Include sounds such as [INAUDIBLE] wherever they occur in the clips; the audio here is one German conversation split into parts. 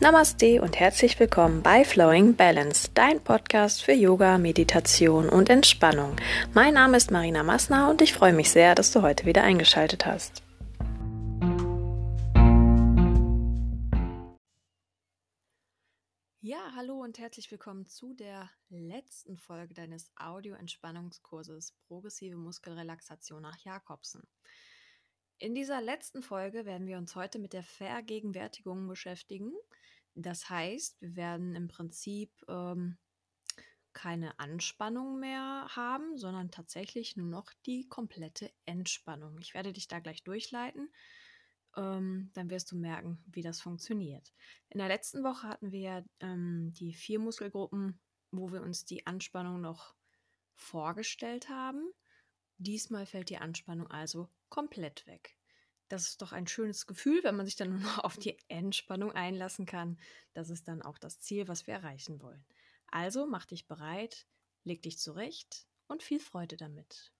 Namaste und herzlich willkommen bei Flowing Balance, dein Podcast für Yoga, Meditation und Entspannung. Mein Name ist Marina Massner und ich freue mich sehr, dass du heute wieder eingeschaltet hast. Ja, hallo und herzlich willkommen zu der letzten Folge deines Audio-Entspannungskurses Progressive Muskelrelaxation nach Jakobsen. In dieser letzten Folge werden wir uns heute mit der Vergegenwärtigung beschäftigen. Das heißt, wir werden im Prinzip ähm, keine Anspannung mehr haben, sondern tatsächlich nur noch die komplette Entspannung. Ich werde dich da gleich durchleiten. Ähm, dann wirst du merken, wie das funktioniert. In der letzten Woche hatten wir ähm, die vier Muskelgruppen, wo wir uns die Anspannung noch vorgestellt haben. Diesmal fällt die Anspannung also komplett weg. Das ist doch ein schönes Gefühl, wenn man sich dann [LAUGHS] nur noch auf die Entspannung einlassen kann. Das ist dann auch das Ziel, was wir erreichen wollen. Also mach dich bereit, leg dich zurecht und viel Freude damit.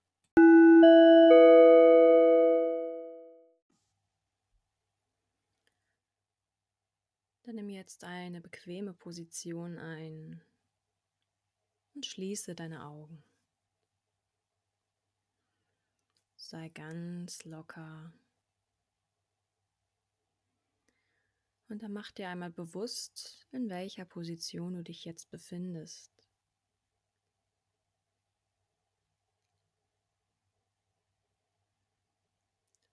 Dann nimm jetzt eine bequeme Position ein und schließe deine Augen. Sei ganz locker Und dann mach dir einmal bewusst, in welcher Position du dich jetzt befindest.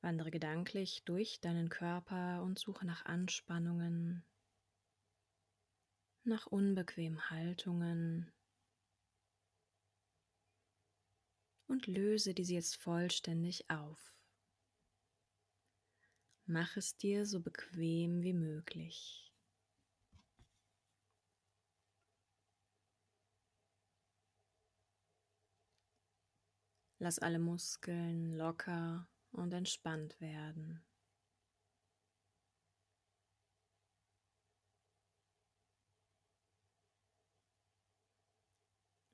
Wandere gedanklich durch deinen Körper und suche nach Anspannungen, nach unbequemen Haltungen und löse diese jetzt vollständig auf. Mach es dir so bequem wie möglich. Lass alle Muskeln locker und entspannt werden.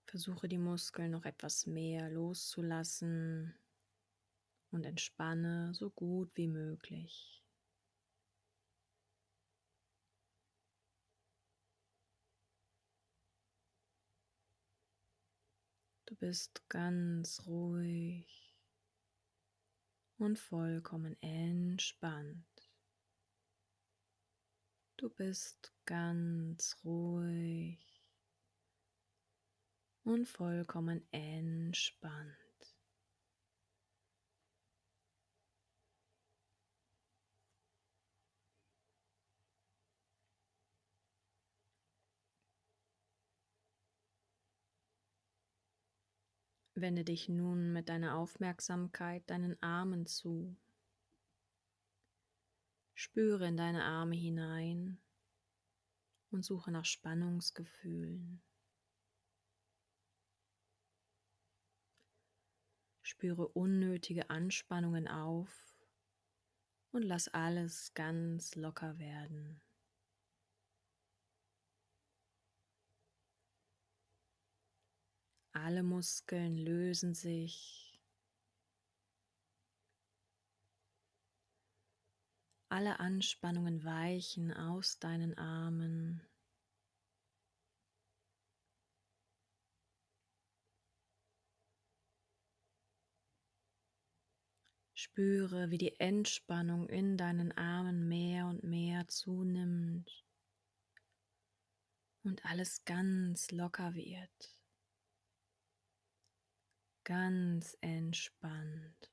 Versuche die Muskeln noch etwas mehr loszulassen und entspanne so gut wie möglich. Du bist ganz ruhig und vollkommen entspannt. Du bist ganz ruhig und vollkommen entspannt. Wende dich nun mit deiner Aufmerksamkeit deinen Armen zu. Spüre in deine Arme hinein und suche nach Spannungsgefühlen. Spüre unnötige Anspannungen auf und lass alles ganz locker werden. Alle Muskeln lösen sich. Alle Anspannungen weichen aus deinen Armen. Spüre, wie die Entspannung in deinen Armen mehr und mehr zunimmt und alles ganz locker wird ganz entspannt.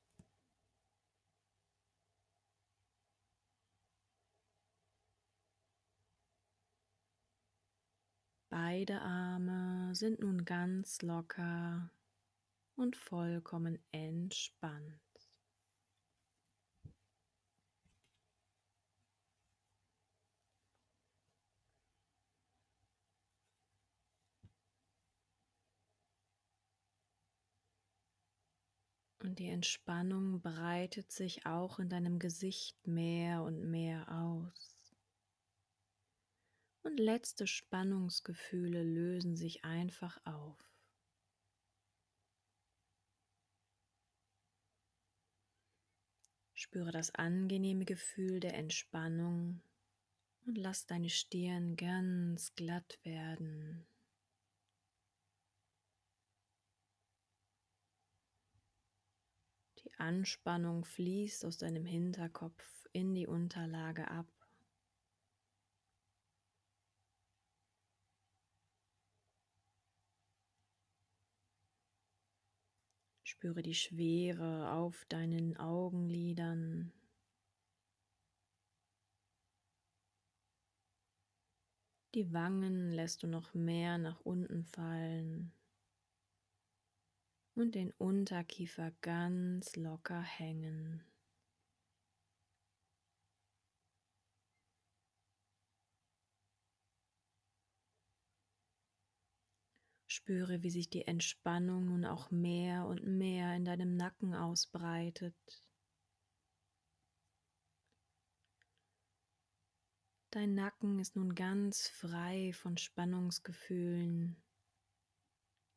Beide Arme sind nun ganz locker und vollkommen entspannt. Und die Entspannung breitet sich auch in deinem Gesicht mehr und mehr aus. Und letzte Spannungsgefühle lösen sich einfach auf. Spüre das angenehme Gefühl der Entspannung Und lass deine Stirn ganz glatt werden. Die Anspannung fließt aus deinem Hinterkopf in die Unterlage ab. Spüre die Schwere auf deinen Augenlidern. Die Wangen lässt du noch mehr nach unten fallen und den Unterkiefer ganz locker hängen. Spüre, wie sich die Entspannung nun auch mehr und mehr in deinem Nacken ausbreitet. Dein Nacken ist nun ganz frei von Spannungsgefühlen,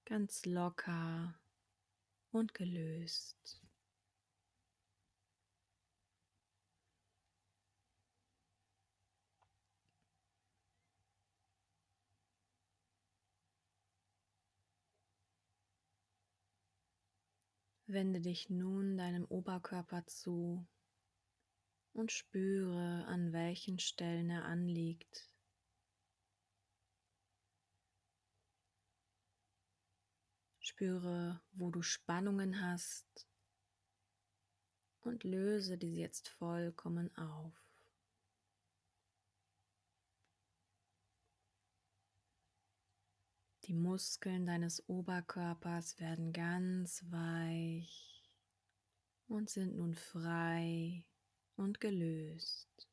ganz locker und gelöst. Wende dich nun deinem Oberkörper zu und spüre, an welchen Stellen er anliegt. Spüre, wo du Spannungen hast und löse diese jetzt vollkommen auf. Die Muskeln deines Oberkörpers werden ganz weich und sind nun frei und gelöst.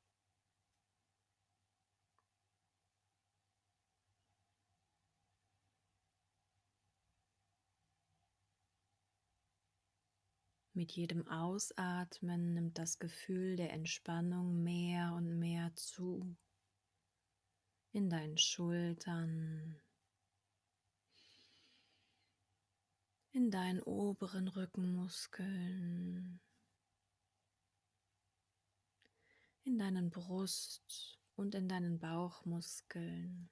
Mit jedem Ausatmen nimmt das Gefühl der Entspannung mehr und mehr zu. In deinen Schultern, in deinen oberen Rückenmuskeln, in deinen Brust und in deinen Bauchmuskeln.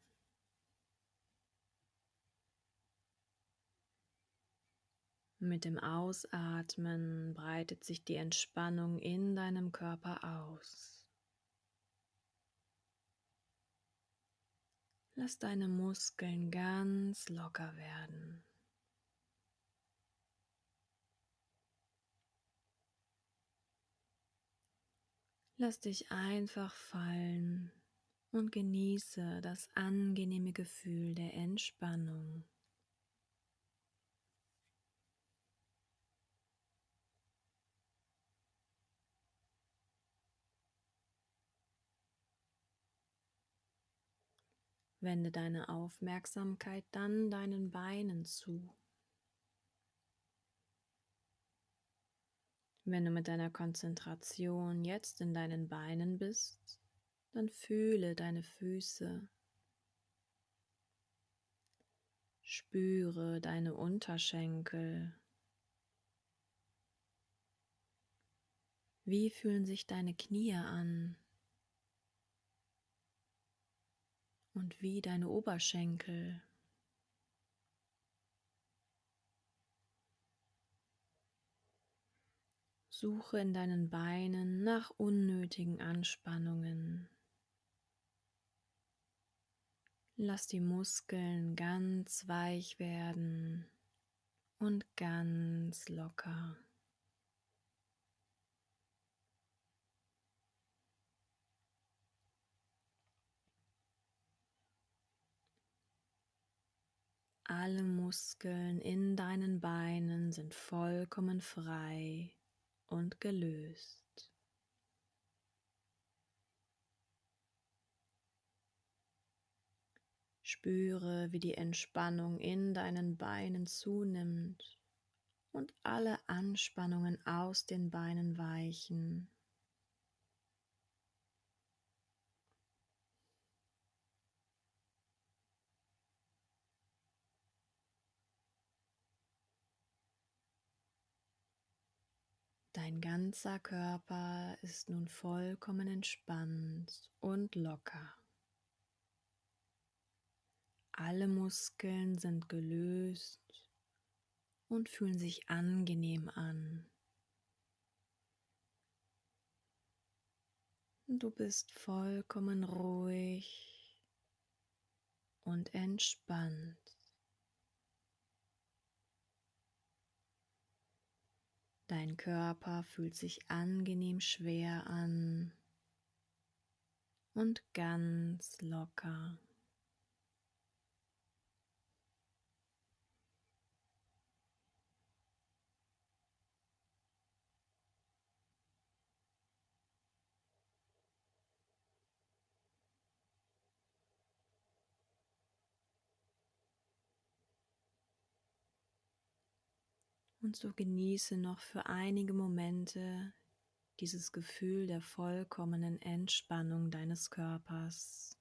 Mit dem Ausatmen breitet sich die Entspannung in deinem Körper aus. Lass deine Muskeln ganz locker werden. Lass dich einfach fallen und genieße das angenehme Gefühl der Entspannung. Wende deine Aufmerksamkeit dann deinen Beinen zu. Wenn du mit deiner Konzentration jetzt in deinen Beinen bist, dann fühle deine Füße. Spüre deine Unterschenkel. Wie fühlen sich deine Knie an? Und wie deine Oberschenkel? Suche in deinen Beinen nach unnötigen Anspannungen. Lass die Muskeln ganz weich werden und ganz locker. Alle Muskeln in deinen Beinen sind vollkommen frei und gelöst. Spüre, wie die Entspannung in deinen Beinen zunimmt und alle Anspannungen aus den Beinen weichen. Dein ganzer Körper ist nun vollkommen entspannt und locker. Alle Muskeln sind gelöst und fühlen sich angenehm an. Du bist vollkommen ruhig und entspannt. Dein Körper fühlt sich angenehm schwer an und ganz locker. Und so genieße noch für einige Momente dieses Gefühl der vollkommenen Entspannung deines Körpers.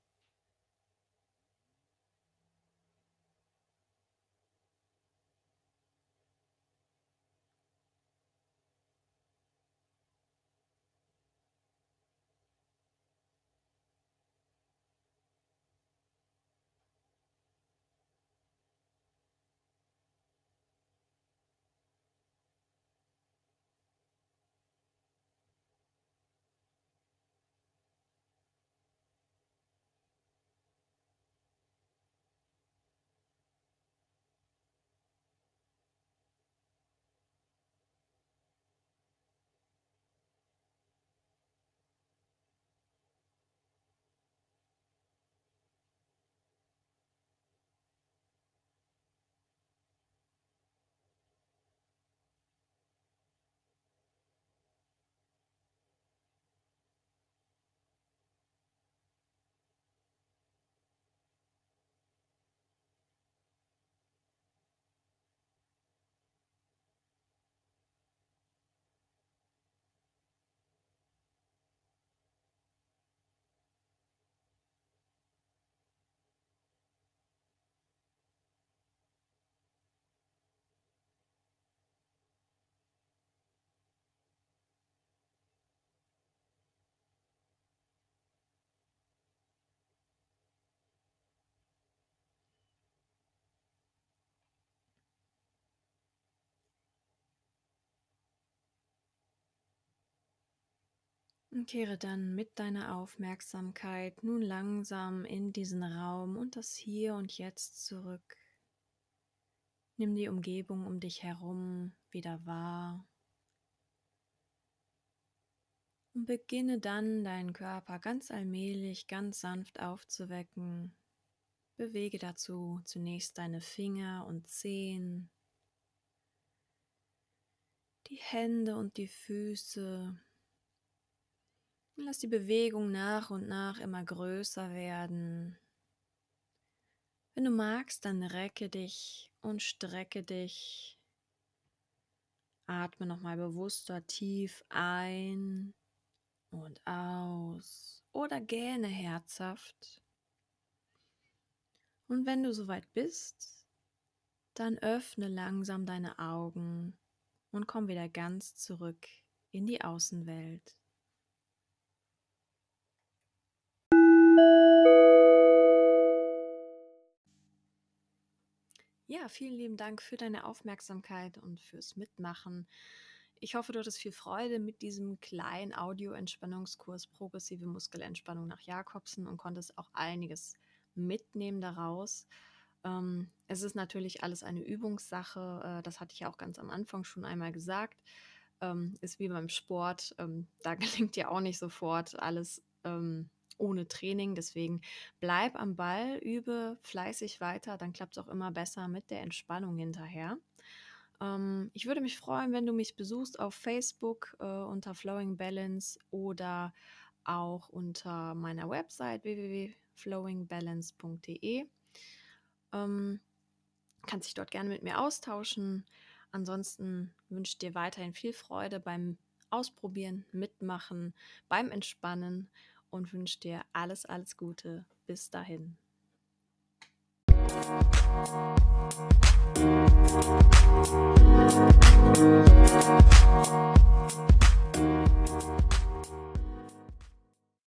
Und kehre dann mit deiner Aufmerksamkeit nun langsam in diesen Raum und das Hier und Jetzt zurück. Nimm die Umgebung um dich herum wieder wahr und beginne dann deinen Körper ganz allmählich, ganz sanft aufzuwecken. Bewege dazu zunächst deine Finger und Zehen, die Hände und die Füße Lass die Bewegung nach und nach immer größer werden. Wenn du magst, dann recke dich und strecke dich. Atme nochmal bewusster tief ein und aus oder gähne herzhaft. Und wenn du soweit bist, dann öffne langsam deine Augen und komm wieder ganz zurück in die Außenwelt. Ja, vielen lieben Dank für deine Aufmerksamkeit und fürs Mitmachen. Ich hoffe, du hattest viel Freude mit diesem kleinen Audio-Entspannungskurs Progressive Muskelentspannung nach Jakobsen und konntest auch einiges mitnehmen daraus. Ähm, es ist natürlich alles eine Übungssache, äh, das hatte ich ja auch ganz am Anfang schon einmal gesagt. Ähm, ist wie beim Sport, ähm, da [LAUGHS] gelingt ja auch nicht sofort alles ähm, ohne Training. Deswegen bleib am Ball, übe fleißig weiter, dann klappt es auch immer besser mit der Entspannung hinterher. Ähm, ich würde mich freuen, wenn du mich besuchst auf Facebook äh, unter Flowing Balance oder auch unter meiner Website www.flowingbalance.de. Ähm, kannst dich dort gerne mit mir austauschen. Ansonsten wünsche ich dir weiterhin viel Freude beim Ausprobieren, Mitmachen, beim Entspannen und wünsche dir alles, alles Gute. Bis dahin.